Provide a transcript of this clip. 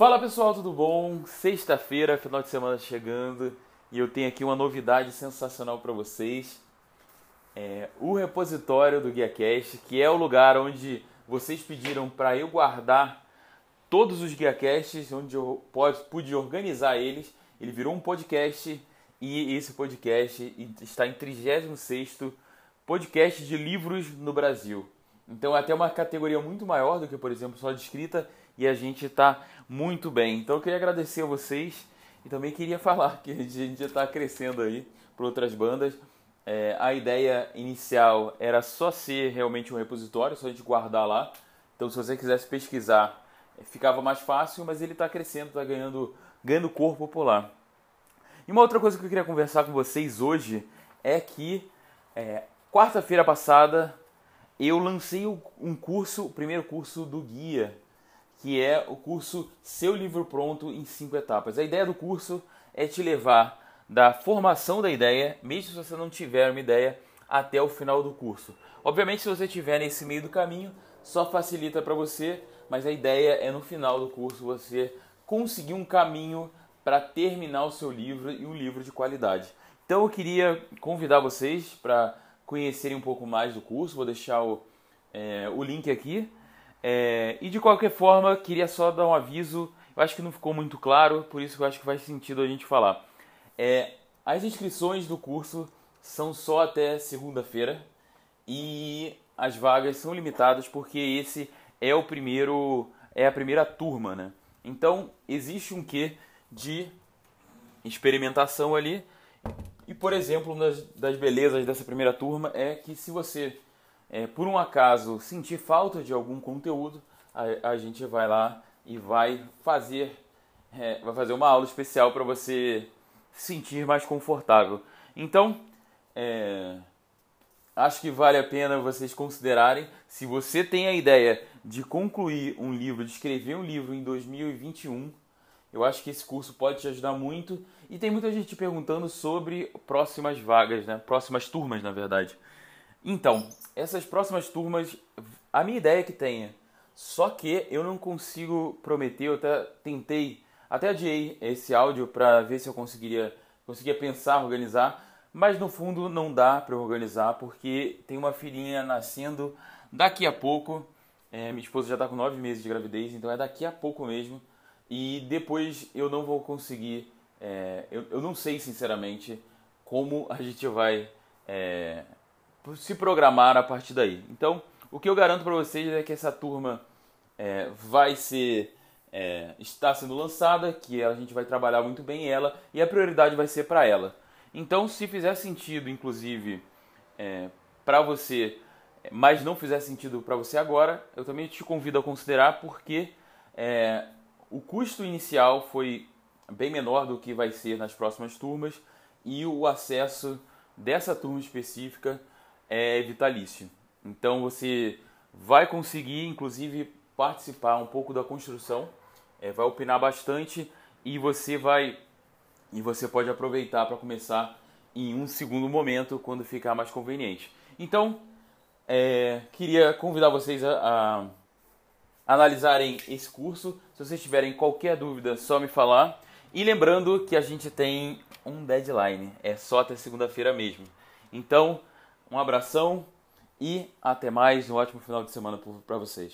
Fala pessoal, tudo bom? Sexta-feira, final de semana chegando e eu tenho aqui uma novidade sensacional para vocês. É o repositório do GuiaCast, que é o lugar onde vocês pediram para eu guardar todos os GuiaCasts, onde eu pude organizar eles. Ele virou um podcast e esse podcast está em 36º podcast de livros no Brasil. Então é até uma categoria muito maior do que, por exemplo, só de escrita e a gente está muito bem. Então eu queria agradecer a vocês e também queria falar que a gente já está crescendo aí por outras bandas. É, a ideia inicial era só ser realmente um repositório, só a gente guardar lá. Então se você quisesse pesquisar, ficava mais fácil, mas ele está crescendo, está ganhando, ganhando corpo por lá. E uma outra coisa que eu queria conversar com vocês hoje é que é, quarta-feira passada eu lancei um curso, o primeiro curso do guia, que é o curso Seu Livro Pronto em cinco etapas. A ideia do curso é te levar da formação da ideia, mesmo se você não tiver uma ideia, até o final do curso. Obviamente, se você estiver nesse meio do caminho, só facilita para você, mas a ideia é no final do curso você conseguir um caminho para terminar o seu livro e um livro de qualidade. Então eu queria convidar vocês para conhecerem um pouco mais do curso, vou deixar o, é, o link aqui. É, e de qualquer forma, queria só dar um aviso, eu acho que não ficou muito claro, por isso que eu acho que faz sentido a gente falar. É, as inscrições do curso são só até segunda-feira e as vagas são limitadas porque esse é o primeiro é a primeira turma, né? Então existe um quê de experimentação ali e, por exemplo, uma das belezas dessa primeira turma é que se você, é, por um acaso, sentir falta de algum conteúdo, a, a gente vai lá e vai fazer, é, vai fazer uma aula especial para você se sentir mais confortável. Então, é, acho que vale a pena vocês considerarem. Se você tem a ideia de concluir um livro, de escrever um livro em 2021, eu acho que esse curso pode te ajudar muito. E tem muita gente perguntando sobre próximas vagas, né? Próximas turmas, na verdade. Então, essas próximas turmas, a minha ideia é que tenha. Só que eu não consigo prometer, eu até tentei, até adiei esse áudio para ver se eu conseguiria, conseguia pensar, organizar, mas no fundo não dá para organizar porque tem uma filhinha nascendo daqui a pouco. É, minha esposa já está com nove meses de gravidez, então é daqui a pouco mesmo. E depois eu não vou conseguir, é, eu, eu não sei sinceramente como a gente vai é, se programar a partir daí. Então, o que eu garanto para vocês é que essa turma é, vai ser é, está sendo lançada, que a gente vai trabalhar muito bem ela e a prioridade vai ser para ela. Então, se fizer sentido, inclusive, é, para você, mas não fizer sentido para você agora, eu também te convido a considerar porque é, o custo inicial foi bem menor do que vai ser nas próximas turmas e o acesso dessa turma específica é vitalício. Então você vai conseguir, inclusive, participar um pouco da construção, é, vai opinar bastante e você vai e você pode aproveitar para começar em um segundo momento quando ficar mais conveniente. Então, é, queria convidar vocês a, a analisarem esse curso. Se vocês tiverem qualquer dúvida, só me falar. E lembrando que a gente tem um deadline, é só até segunda-feira mesmo. Então, um abração e até mais, um ótimo final de semana para vocês.